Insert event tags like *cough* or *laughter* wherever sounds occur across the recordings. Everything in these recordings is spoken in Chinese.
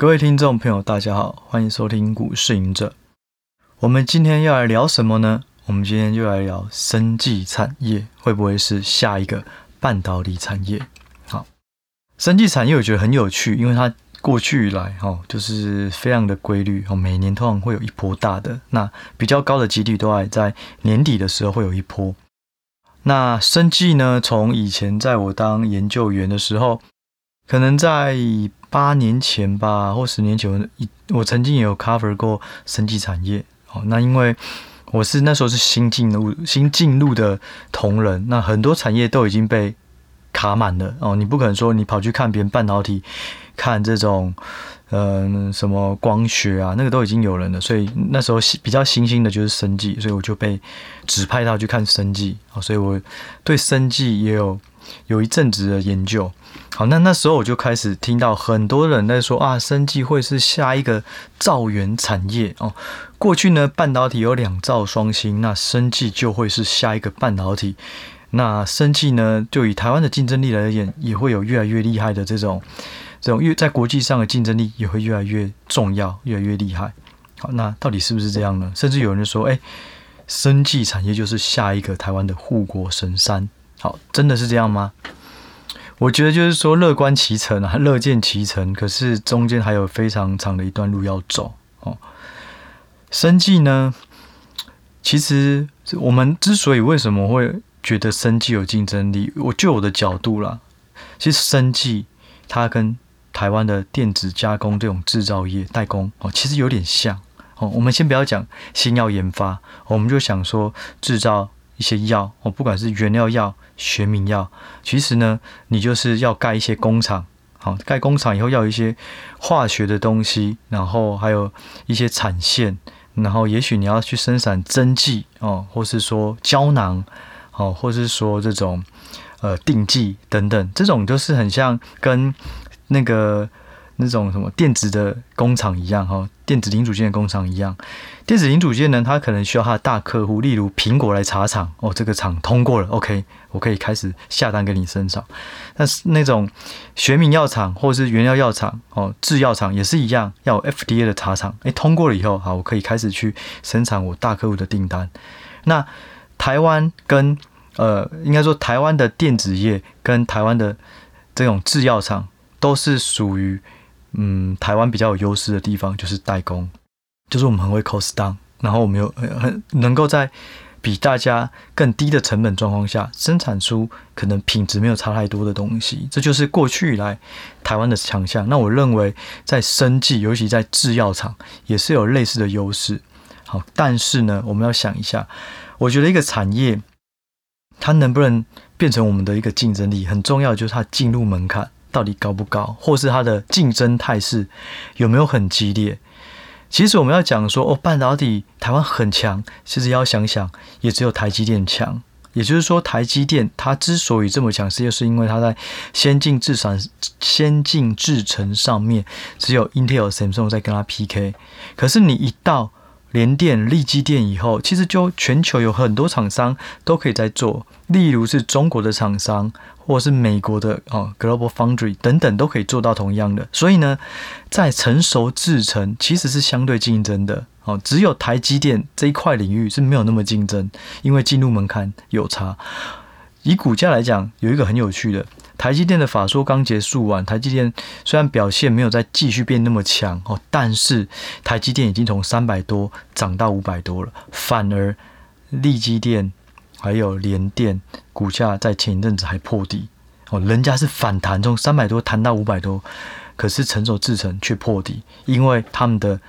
各位听众朋友，大家好，欢迎收听股市隐者。我们今天要来聊什么呢？我们今天就来聊生技产业会不会是下一个半导体产业？好，生技产业我觉得很有趣，因为它过去以来哈，就是非常的规律哦，每年通常会有一波大的，那比较高的几率都还在年底的时候会有一波。那生技呢，从以前在我当研究员的时候，可能在八年前吧，或十年前，我曾经也有 cover 过生技产业。哦，那因为我是那时候是新进入新进入的同仁，那很多产业都已经被卡满了。哦，你不可能说你跑去看别人半导体，看这种，嗯、什么光学啊，那个都已经有人了。所以那时候比较新兴的就是生技，所以我就被指派到去看生技。哦，所以我对生技也有。有一阵子的研究，好，那那时候我就开始听到很多人在说啊，生技会是下一个兆元产业哦。过去呢，半导体有两兆双星，那生技就会是下一个半导体。那生技呢，就以台湾的竞争力来言，也会有越来越厉害的这种这种越在国际上的竞争力也会越来越重要，越来越厉害。好，那到底是不是这样呢？甚至有人说，哎，生技产业就是下一个台湾的护国神山。好，真的是这样吗？我觉得就是说乐观其成啊，乐见其成。可是中间还有非常长的一段路要走哦。生技呢，其实我们之所以为什么会觉得生技有竞争力，我就我的角度啦，其实生技它跟台湾的电子加工这种制造业代工哦，其实有点像哦。我们先不要讲新药研发，我们就想说制造。一些药哦，不管是原料药、学名药，其实呢，你就是要盖一些工厂，好，盖工厂以后要有一些化学的东西，然后还有一些产线，然后也许你要去生产针剂哦，或是说胶囊，哦，或是说这种呃定剂等等，这种就是很像跟那个。那种什么电子的工厂一样哈，电子零组件的工厂一样，电子零组件呢，它可能需要它的大客户，例如苹果来查厂哦，这个厂通过了，OK，我可以开始下单给你生产。但是那种学名药厂或者是原料药厂哦，制药厂也是一样，要 FDA 的查厂，诶，通过了以后，好，我可以开始去生产我大客户的订单。那台湾跟呃，应该说台湾的电子业跟台湾的这种制药厂都是属于。嗯，台湾比较有优势的地方就是代工，就是我们很会 cost down，然后我们又很能够在比大家更低的成本状况下生产出可能品质没有差太多的东西，这就是过去以来台湾的强项。那我认为在生技，尤其在制药厂，也是有类似的优势。好，但是呢，我们要想一下，我觉得一个产业它能不能变成我们的一个竞争力，很重要就是它进入门槛。到底高不高，或是它的竞争态势有没有很激烈？其实我们要讲说，哦，半导体台湾很强，其实要想想，也只有台积电强。也就是说，台积电它之所以这么强势，就是因为它在先进制产、先进制程上面只有 Intel、Samsung 在跟它 PK。可是你一到联电、力积电以后，其实就全球有很多厂商都可以在做，例如是中国的厂商。或是美国的哦，Global Foundry 等等都可以做到同样的，所以呢，在成熟制程其实是相对竞争的哦，只有台积电这一块领域是没有那么竞争，因为进入门槛有差。以股价来讲，有一个很有趣的，台积电的法说刚结束完，台积电虽然表现没有再继续变那么强哦，但是台积电已经从三百多涨到五百多了，反而力积电。还有联电股价在前一阵子还破底哦，人家是反弹，从三百多弹到五百多，可是成熟制程却破底，因为他们的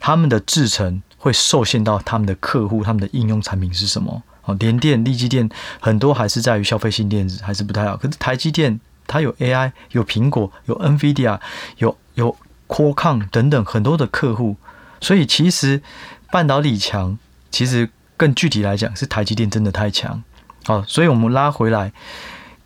他们的制程会受限到他们的客户，他们的应用产品是什么？哦，联电、力积电很多还是在于消费性电子，还是不太好。可是台积电它有 AI，有苹果，有 NVIDIA，有有 Qualcomm 等等很多的客户，所以其实半导体强，其实。更具体来讲，是台积电真的太强，好，所以我们拉回来，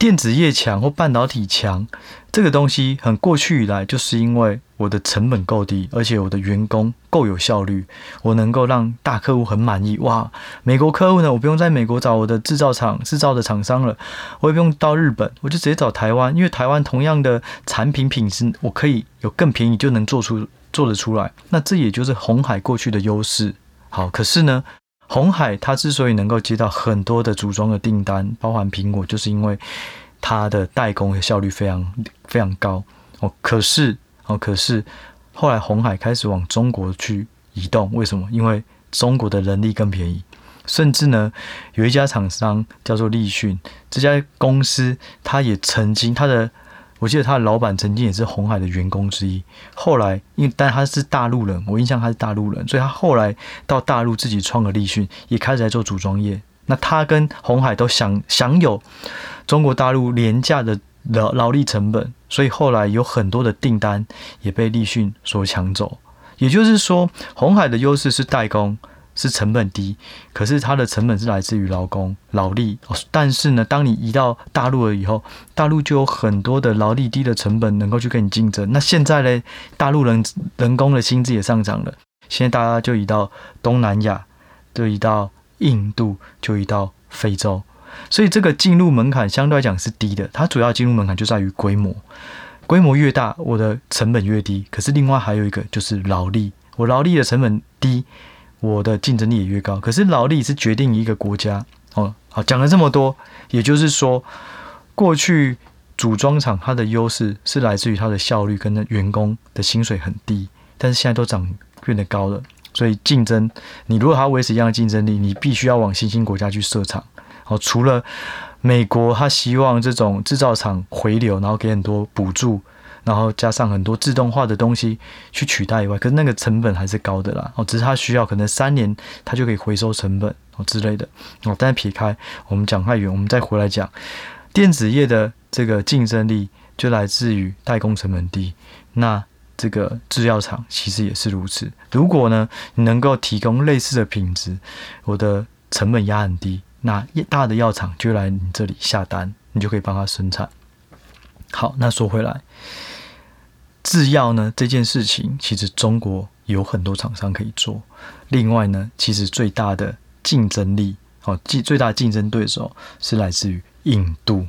电子业强或半导体强，这个东西很过去以来，就是因为我的成本够低，而且我的员工够有效率，我能够让大客户很满意。哇，美国客户呢，我不用在美国找我的制造厂、制造的厂商了，我也不用到日本，我就直接找台湾，因为台湾同样的产品品质，我可以有更便宜就能做出做得出来。那这也就是红海过去的优势。好，可是呢，鸿海它之所以能够接到很多的组装的订单，包含苹果，就是因为它的代工的效率非常非常高哦。可是哦，可是后来鸿海开始往中国去移动，为什么？因为中国的人力更便宜，甚至呢，有一家厂商叫做立讯，这家公司它也曾经它的。我记得他的老板曾经也是鸿海的员工之一，后来因为但他是大陆人，我印象他是大陆人，所以他后来到大陆自己创了立讯，也开始在做组装业。那他跟鸿海都享享有中国大陆廉价的劳劳力成本，所以后来有很多的订单也被立讯所抢走。也就是说，鸿海的优势是代工。是成本低，可是它的成本是来自于劳工劳力。但是呢，当你移到大陆了以后，大陆就有很多的劳力低的成本能够去跟你竞争。那现在呢，大陆人人工的薪资也上涨了，现在大家就移到东南亚，就移到印度，就移到非洲。所以这个进入门槛相对来讲是低的。它主要进入门槛就在于规模，规模越大，我的成本越低。可是另外还有一个就是劳力，我劳力的成本低。我的竞争力也越高，可是劳力是决定一个国家哦。好，讲了这么多，也就是说，过去组装厂它的优势是来自于它的效率跟员工的薪水很低，但是现在都涨变得高了，所以竞争，你如果还要维持一样的竞争力，你必须要往新兴国家去设厂。好，除了美国，他希望这种制造厂回流，然后给很多补助。然后加上很多自动化的东西去取代以外，可是那个成本还是高的啦。哦，只是它需要可能三年它就可以回收成本哦之类的哦。但是撇开我们讲太远，我们再回来讲电子业的这个竞争力就来自于代工成本低。那这个制药厂其实也是如此。如果呢你能够提供类似的品质，我的成本压很低，那大的药厂就来你这里下单，你就可以帮他生产。好，那说回来。制药呢这件事情，其实中国有很多厂商可以做。另外呢，其实最大的竞争力，哦，最最大的竞争对手是来自于印度。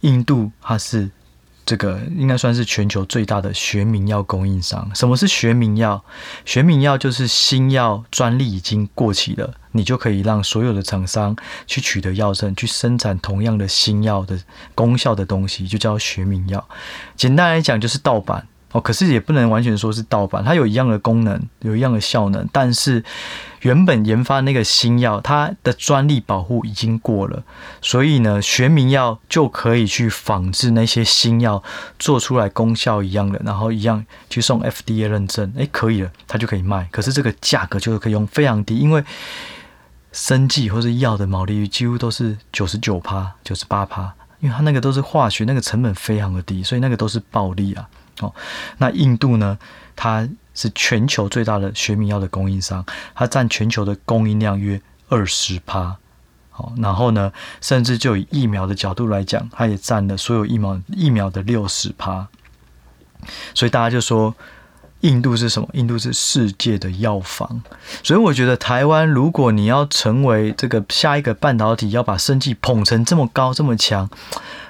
印度它是这个应该算是全球最大的学名药供应商。什么是学名药？学名药就是新药专利已经过期了，你就可以让所有的厂商去取得药证，去生产同样的新药的功效的东西，就叫学名药。简单来讲，就是盗版。哦，可是也不能完全说是盗版，它有一样的功能，有一样的效能，但是原本研发那个新药，它的专利保护已经过了，所以呢，学名药就可以去仿制那些新药，做出来功效一样的，然后一样去送 FDA 认证，哎，可以了，它就可以卖。可是这个价格就是可以用非常低，因为生技或是药的毛利率几乎都是九十九趴、九十八趴，因为它那个都是化学，那个成本非常的低，所以那个都是暴利啊。哦，那印度呢？它是全球最大的学名药的供应商，它占全球的供应量约二十趴。好，然后呢，甚至就以疫苗的角度来讲，它也占了所有疫苗疫苗的六十趴。所以大家就说，印度是什么？印度是世界的药房。所以我觉得台湾，如果你要成为这个下一个半导体，要把生技捧成这么高这么强，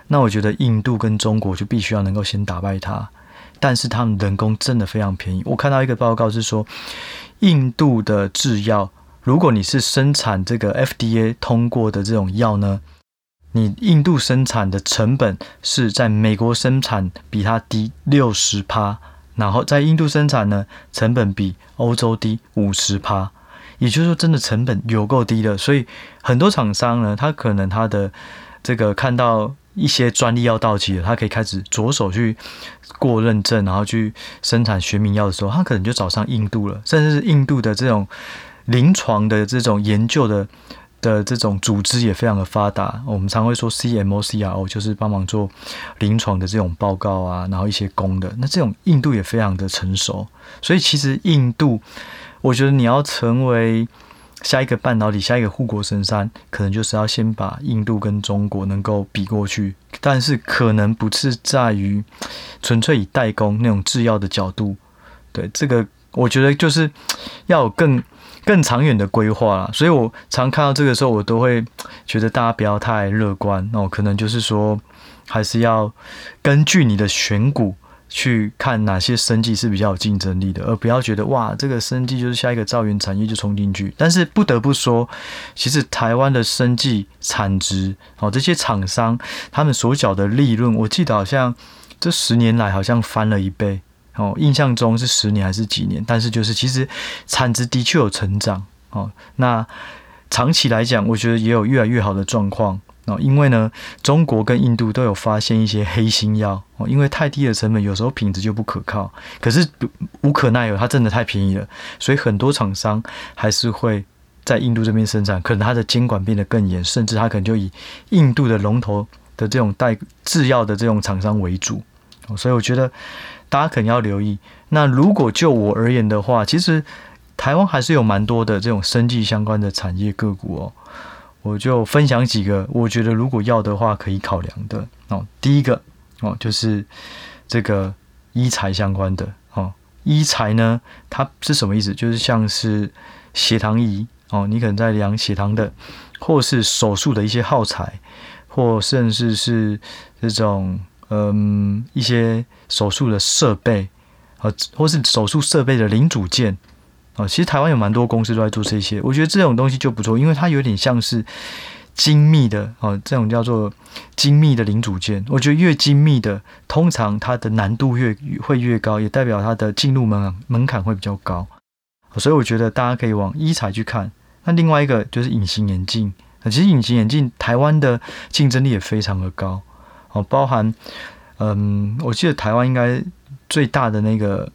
那我觉得印度跟中国就必须要能够先打败它。但是他们人工真的非常便宜。我看到一个报告是说，印度的制药，如果你是生产这个 FDA 通过的这种药呢，你印度生产的成本是在美国生产比它低六十趴，然后在印度生产呢，成本比欧洲低五十趴。也就是说，真的成本有够低的。所以很多厂商呢，他可能他的这个看到。一些专利要到期了，他可以开始着手去过认证，然后去生产学名药的时候，他可能就找上印度了，甚至是印度的这种临床的这种研究的的这种组织也非常的发达。我们常会说 CMO、CRO，就是帮忙做临床的这种报告啊，然后一些工的，那这种印度也非常的成熟。所以其实印度，我觉得你要成为下一个半导体，下一个护国神山，可能就是要先把印度跟中国能够比过去，但是可能不是在于纯粹以代工那种制药的角度，对这个，我觉得就是要有更 *laughs* 更长远的规划啦。所以我常看到这个时候，我都会觉得大家不要太乐观哦，可能就是说还是要根据你的选股。去看哪些生技是比较有竞争力的，而不要觉得哇，这个生技就是下一个造园产业就冲进去。但是不得不说，其实台湾的生技产值哦，这些厂商他们所缴的利润，我记得好像这十年来好像翻了一倍哦，印象中是十年还是几年？但是就是其实产值的确有成长哦。那长期来讲，我觉得也有越来越好的状况。哦，因为呢，中国跟印度都有发现一些黑心药哦，因为太低的成本，有时候品质就不可靠。可是无可奈何，它真的太便宜了，所以很多厂商还是会在印度这边生产。可能它的监管变得更严，甚至它可能就以印度的龙头的这种代制药的这种厂商为主。所以我觉得大家可能要留意。那如果就我而言的话，其实台湾还是有蛮多的这种生技相关的产业个股哦。我就分享几个，我觉得如果要的话可以考量的哦。第一个哦，就是这个医材相关的哦。医材呢，它是什么意思？就是像是血糖仪哦，你可能在量血糖的，或是手术的一些耗材，或甚至是这种嗯一些手术的设备啊，或是手术设备的零组件。哦，其实台湾有蛮多公司都在做这些，我觉得这种东西就不错，因为它有点像是精密的哦，这种叫做精密的零组件。我觉得越精密的，通常它的难度越会越高，也代表它的进入门门槛会比较高。所以我觉得大家可以往医材去看。那另外一个就是隐形眼镜，其实隐形眼镜台湾的竞争力也非常的高哦，包含嗯，我记得台湾应该最大的那个。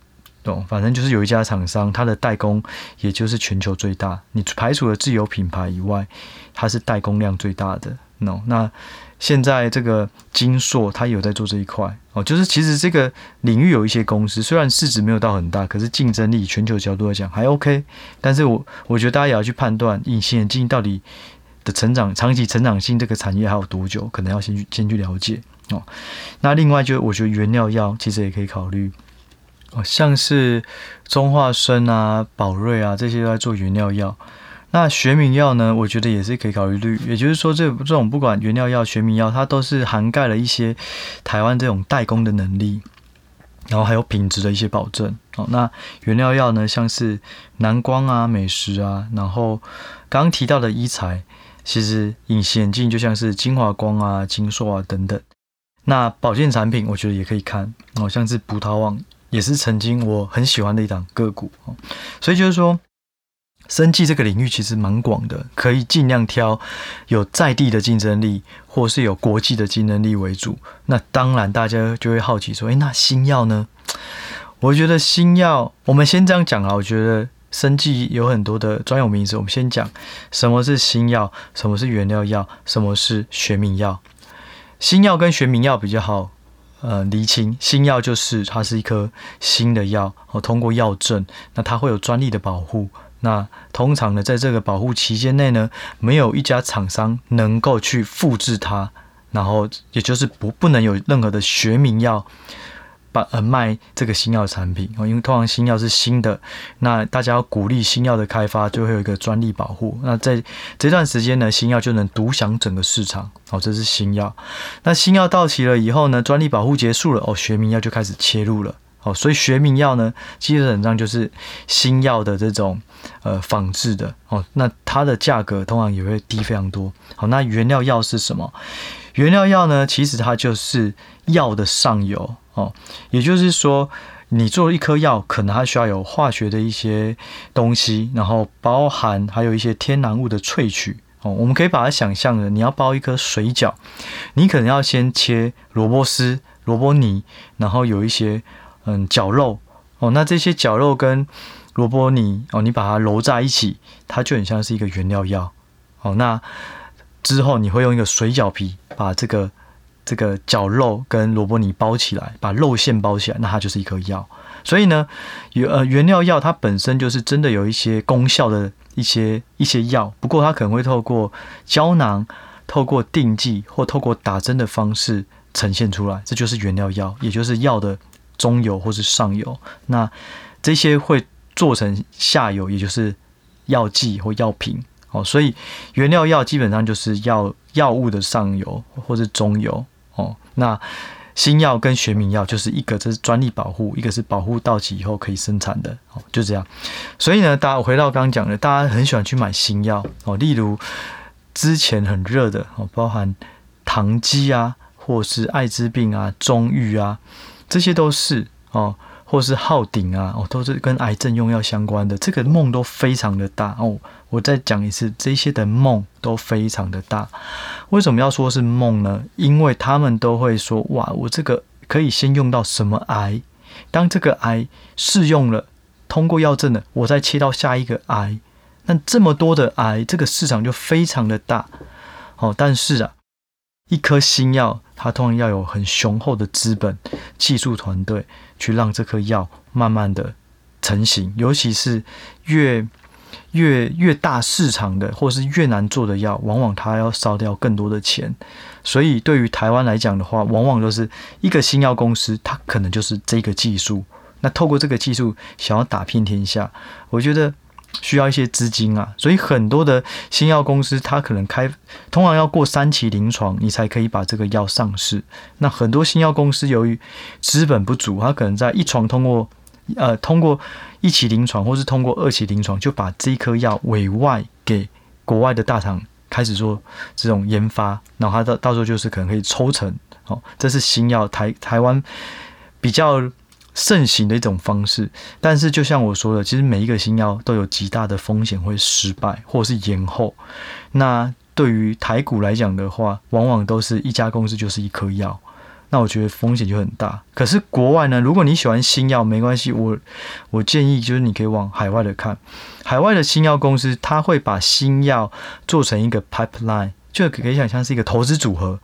反正就是有一家厂商，它的代工也就是全球最大。你排除了自有品牌以外，它是代工量最大的。No，那现在这个金硕它有在做这一块哦，就是其实这个领域有一些公司，虽然市值没有到很大，可是竞争力全球角度来讲还 OK。但是我我觉得大家也要去判断隐形眼镜到底的成长长期成长性，这个产业还有多久，可能要先去先去了解哦。那另外就我觉得原料药其实也可以考虑。像是中化生啊、宝瑞啊这些都在做原料药。那学名药呢，我觉得也是可以考虑。也就是说，这这种不管原料药、学名药，它都是涵盖了一些台湾这种代工的能力，然后还有品质的一些保证。哦，那原料药呢，像是南光啊、美食啊，然后刚刚提到的医材，其实隐形眼镜就像是晶华光啊、晶硕啊等等。那保健产品，我觉得也可以看。哦，像是葡萄网。也是曾经我很喜欢的一档个股哦，所以就是说，生技这个领域其实蛮广的，可以尽量挑有在地的竞争力，或是有国际的竞争力为主。那当然，大家就会好奇说，诶，那新药呢？我觉得新药，我们先这样讲啊。我觉得生技有很多的专有名词，我们先讲什么是新药，什么是原料药，什么是学名药。新药跟学名药比较好。呃，厘清新药就是它是一颗新的药，哦，通过药证，那它会有专利的保护。那通常呢，在这个保护期间内呢，没有一家厂商能够去复制它，然后也就是不不能有任何的学名药。呃，卖这个新药产品哦，因为通常新药是新的，那大家要鼓励新药的开发，就会有一个专利保护。那在这段时间呢，新药就能独享整个市场哦，这是新药。那新药到期了以后呢，专利保护结束了哦，学名药就开始切入了哦，所以学名药呢，基本上就是新药的这种呃仿制的哦，那它的价格通常也会低非常多。好，那原料药是什么？原料药呢，其实它就是药的上游。哦，也就是说，你做一颗药，可能它需要有化学的一些东西，然后包含还有一些天然物的萃取。哦，我们可以把它想象的，你要包一颗水饺，你可能要先切萝卜丝、萝卜泥，然后有一些嗯绞肉。哦，那这些绞肉跟萝卜泥哦，你把它揉在一起，它就很像是一个原料药。哦，那之后你会用一个水饺皮把这个。这个绞肉跟萝卜泥包起来，把肉馅包起来，那它就是一颗药。所以呢，原呃原料药它本身就是真的有一些功效的一些一些药，不过它可能会透过胶囊、透过定剂或透过打针的方式呈现出来，这就是原料药，也就是药的中游或是上游。那这些会做成下游，也就是药剂或药品。哦，所以原料药基本上就是药药物的上游或是中游。哦，那。新药跟学名药就是一个，这是专利保护，一个是保护到期以后可以生产的，哦，就这样。所以呢，大家回到刚刚讲的，大家很喜欢去买新药哦，例如之前很热的哦，包含糖基啊，或是艾滋病啊、中郁啊，这些都是哦。或是浩鼎啊，哦，都是跟癌症用药相关的，这个梦都非常的大哦。我再讲一次，这些的梦都非常的大。为什么要说是梦呢？因为他们都会说，哇，我这个可以先用到什么癌？当这个癌试用了，通过药证了，我再切到下一个癌。那这么多的癌，这个市场就非常的大。哦，但是啊，一颗新药。它通常要有很雄厚的资本、技术团队，去让这颗药慢慢的成型。尤其是越越越大市场的，或是越难做的药，往往它要烧掉更多的钱。所以对于台湾来讲的话，往往都是一个新药公司，它可能就是这个技术。那透过这个技术，想要打遍天下，我觉得。需要一些资金啊，所以很多的新药公司，它可能开，通常要过三期临床，你才可以把这个药上市。那很多新药公司由于资本不足，它可能在一床通过，呃，通过一期临床，或是通过二期临床，就把这一颗药委外给国外的大厂开始做这种研发，然后它到到时候就是可能可以抽成。哦，这是新药台台湾比较。盛行的一种方式，但是就像我说的，其实每一个新药都有极大的风险会失败或者是延后。那对于台股来讲的话，往往都是一家公司就是一颗药，那我觉得风险就很大。可是国外呢，如果你喜欢新药，没关系，我我建议就是你可以往海外的看，海外的新药公司，它会把新药做成一个 pipeline，就可以想象是一个投资组合。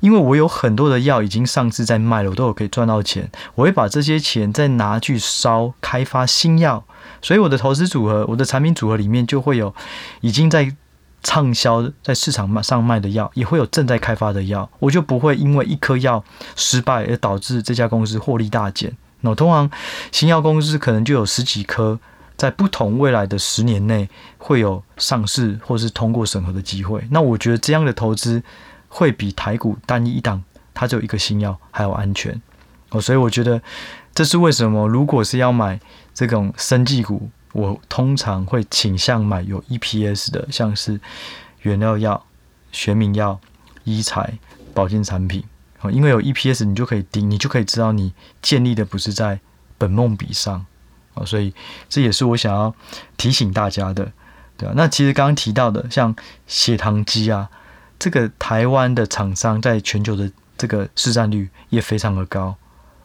因为我有很多的药已经上市在卖了，我都有可以赚到钱。我会把这些钱再拿去烧开发新药，所以我的投资组合、我的产品组合里面就会有已经在畅销在市场上卖的药，也会有正在开发的药。我就不会因为一颗药失败而导致这家公司获利大减。那通常新药公司可能就有十几颗，在不同未来的十年内会有上市或是通过审核的机会。那我觉得这样的投资。会比台股单一档，它只有一个新药还要安全哦，所以我觉得这是为什么。如果是要买这种生技股，我通常会倾向买有 EPS 的，像是原料药、学名药、医材、保健产品，因为有 EPS，你就可以盯，你就可以知道你建立的不是在本梦比上哦，所以这也是我想要提醒大家的，对啊，那其实刚刚提到的，像血糖机啊。这个台湾的厂商在全球的这个市占率也非常的高，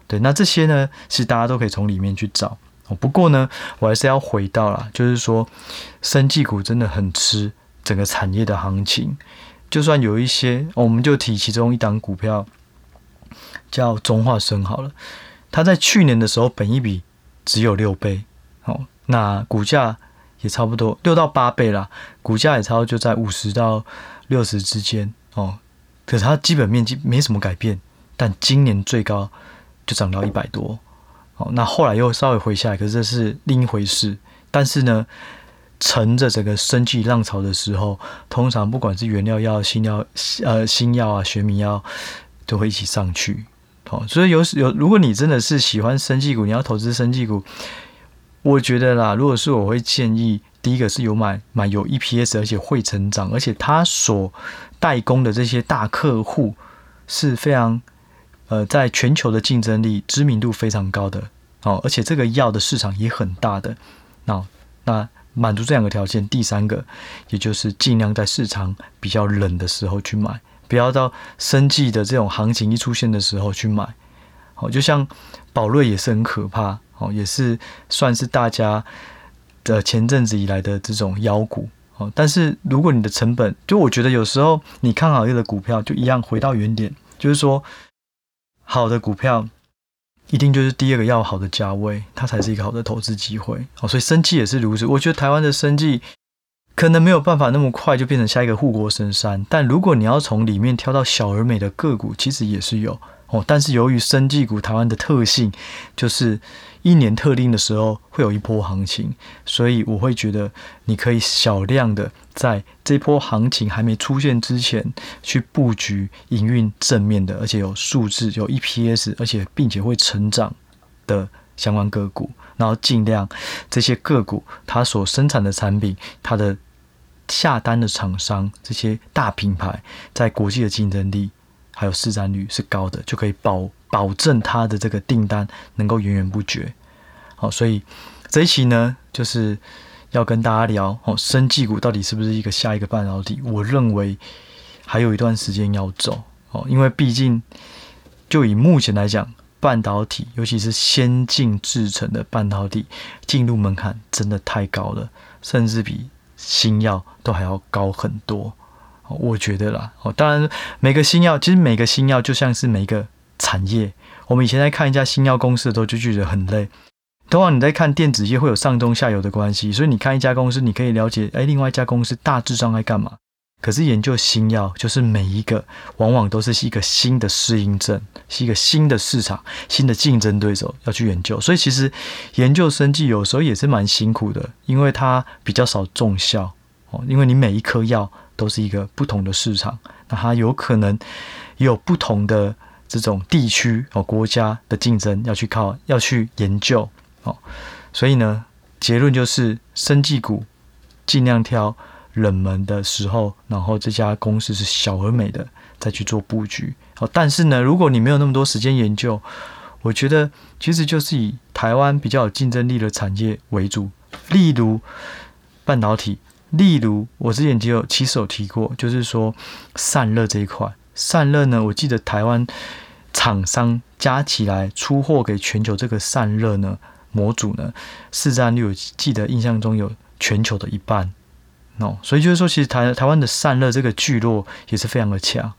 对，那这些呢，其实大家都可以从里面去找。不过呢，我还是要回到啦，就是说，生技股真的很吃整个产业的行情。就算有一些，我们就提其中一档股票，叫中化生好了，它在去年的时候本一比只有六倍，哦，那股价也差不多六到八倍啦，股价也差不多就在五十到。六十之间哦，可是它基本面积没什么改变，但今年最高就涨到一百多哦，那后来又稍微回下来，可是这是另一回事。但是呢，乘着整个生计浪潮的时候，通常不管是原料药、新药、呃新药啊、学名药，都会一起上去哦。所以有有，如果你真的是喜欢生技股，你要投资生技股，我觉得啦，如果是我会建议。第一个是有买买有 EPS，而且会成长，而且他所代工的这些大客户是非常呃，在全球的竞争力、知名度非常高的哦，而且这个药的市场也很大的。那那满足这两个条件，第三个也就是尽量在市场比较冷的时候去买，不要到生计的这种行情一出现的时候去买。好，就像宝瑞也是很可怕哦，也是算是大家。的前阵子以来的这种妖股哦，但是如果你的成本，就我觉得有时候你看好一个股票，就一样回到原点，就是说好的股票一定就是第二个要好的价位，它才是一个好的投资机会哦。所以生技也是如此，我觉得台湾的生技可能没有办法那么快就变成下一个护国神山。但如果你要从里面挑到小而美的个股，其实也是有哦。但是由于生技股台湾的特性，就是一年特定的时候会有一波行情，所以我会觉得你可以小量的在这波行情还没出现之前去布局营运正面的，而且有数字、有 EPS，而且并且会成长的相关个股。然后尽量这些个股，它所生产的产品，它的下单的厂商，这些大品牌，在国际的竞争力还有市占率是高的，就可以保保证它的这个订单能够源源不绝。好，所以这一期呢，就是要跟大家聊哦，生技股到底是不是一个下一个半导体？我认为还有一段时间要走哦，因为毕竟就以目前来讲。半导体，尤其是先进制程的半导体，进入门槛真的太高了，甚至比新药都还要高很多。我觉得啦，哦，当然每个新药，其实每个新药就像是每个产业。我们以前在看一家新药公司的时候，就觉得很累。通常你在看电子业，会有上中下游的关系，所以你看一家公司，你可以了解，哎，另外一家公司大致上在干嘛。可是研究新药，就是每一个往往都是一个新的适应症，是一个新的市场、新的竞争对手要去研究。所以其实研究生技有时候也是蛮辛苦的，因为它比较少重效哦。因为你每一颗药都是一个不同的市场，那它有可能有不同的这种地区哦、国家的竞争要去靠要去研究哦。所以呢，结论就是生技股尽量挑。冷门的时候，然后这家公司是小而美的，再去做布局。好，但是呢，如果你没有那么多时间研究，我觉得其实就是以台湾比较有竞争力的产业为主，例如半导体，例如我之前就有其实有提过，就是说散热这一块，散热呢，我记得台湾厂商加起来出货给全球这个散热呢模组呢市占率，我记得印象中有全球的一半。哦，所以就是说，其实台台湾的散热这个聚落也是非常的强。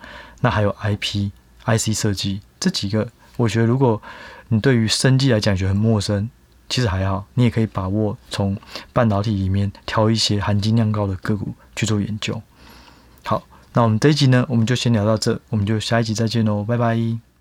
那还有 IP、IC 设计这几个，我觉得如果你对于生技来讲觉得很陌生，其实还好，你也可以把握从半导体里面挑一些含金量高的个股去做研究。好，那我们这一集呢，我们就先聊到这，我们就下一集再见喽，拜拜。